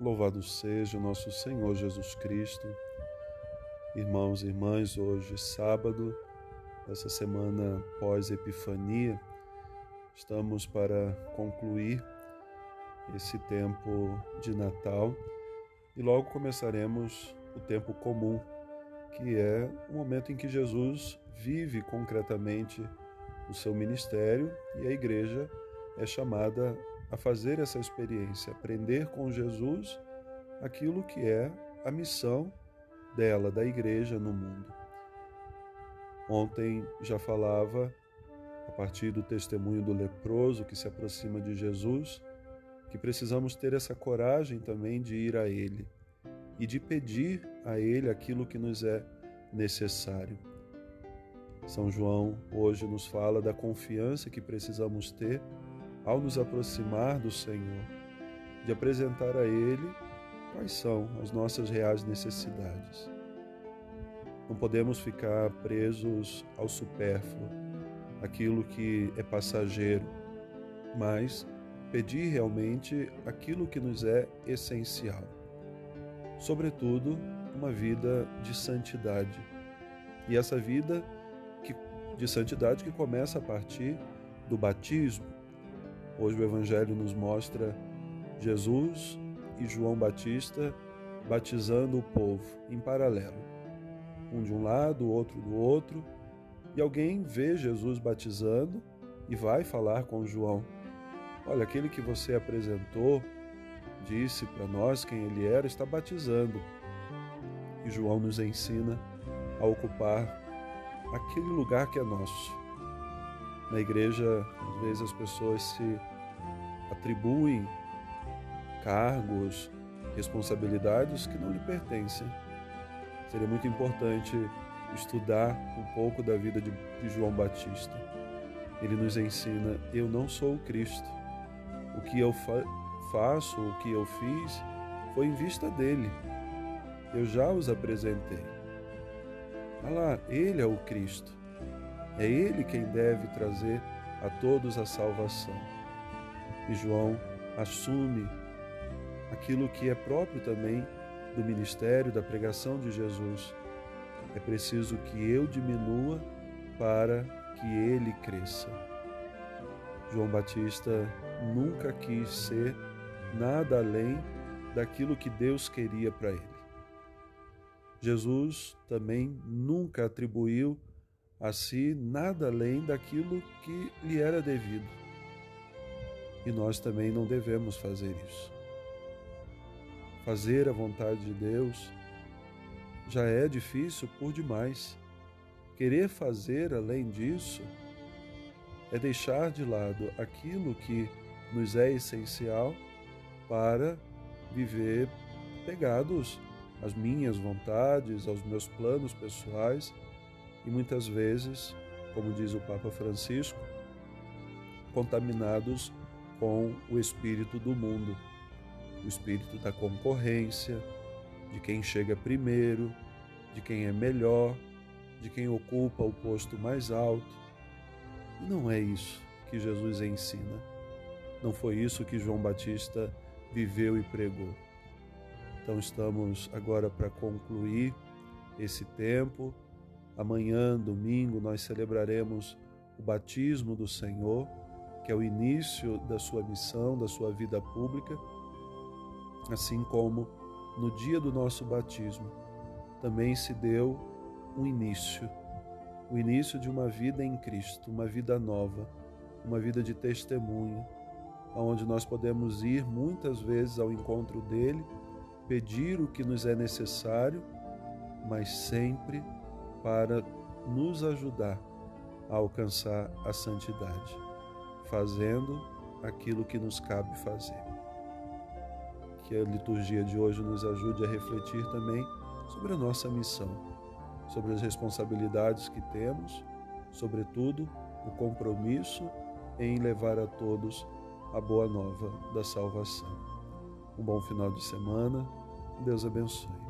Louvado seja o nosso Senhor Jesus Cristo. Irmãos e irmãs, hoje sábado, essa semana pós-Epifania, estamos para concluir esse tempo de Natal e logo começaremos o tempo comum, que é o momento em que Jesus vive concretamente o seu ministério e a igreja é chamada a fazer essa experiência, aprender com Jesus aquilo que é a missão dela, da igreja no mundo. Ontem já falava, a partir do testemunho do leproso que se aproxima de Jesus, que precisamos ter essa coragem também de ir a Ele e de pedir a Ele aquilo que nos é necessário. São João hoje nos fala da confiança que precisamos ter ao nos aproximar do Senhor, de apresentar a Ele quais são as nossas reais necessidades. Não podemos ficar presos ao supérfluo, aquilo que é passageiro, mas pedir realmente aquilo que nos é essencial. Sobretudo, uma vida de santidade. E essa vida de santidade que começa a partir do batismo, Hoje o Evangelho nos mostra Jesus e João Batista batizando o povo em paralelo, um de um lado, o outro do outro, e alguém vê Jesus batizando e vai falar com João: Olha, aquele que você apresentou, disse para nós quem ele era, está batizando. E João nos ensina a ocupar aquele lugar que é nosso, na igreja, às vezes as pessoas se atribuem cargos, responsabilidades que não lhe pertencem. Seria muito importante estudar um pouco da vida de, João Batista. Ele nos ensina: eu não sou o Cristo. O que eu fa faço, o que eu fiz, foi em vista dele. Eu já os apresentei. Olha lá, ele é o Cristo. É Ele quem deve trazer a todos a salvação. E João assume aquilo que é próprio também do ministério, da pregação de Jesus. É preciso que eu diminua para que ele cresça. João Batista nunca quis ser nada além daquilo que Deus queria para ele. Jesus também nunca atribuiu a si nada além daquilo que lhe era devido. E nós também não devemos fazer isso. Fazer a vontade de Deus já é difícil por demais. Querer fazer além disso é deixar de lado aquilo que nos é essencial para viver pegados às minhas vontades, aos meus planos pessoais e muitas vezes, como diz o Papa Francisco, contaminados com o espírito do mundo, o espírito da concorrência, de quem chega primeiro, de quem é melhor, de quem ocupa o posto mais alto. E não é isso que Jesus ensina. Não foi isso que João Batista viveu e pregou. Então estamos agora para concluir esse tempo Amanhã, domingo, nós celebraremos o batismo do Senhor, que é o início da sua missão, da sua vida pública, assim como no dia do nosso batismo também se deu um início, o início de uma vida em Cristo, uma vida nova, uma vida de testemunho, onde nós podemos ir muitas vezes ao encontro dele, pedir o que nos é necessário, mas sempre para nos ajudar a alcançar a santidade, fazendo aquilo que nos cabe fazer. Que a liturgia de hoje nos ajude a refletir também sobre a nossa missão, sobre as responsabilidades que temos, sobretudo o compromisso em levar a todos a boa nova da salvação. Um bom final de semana. Deus abençoe.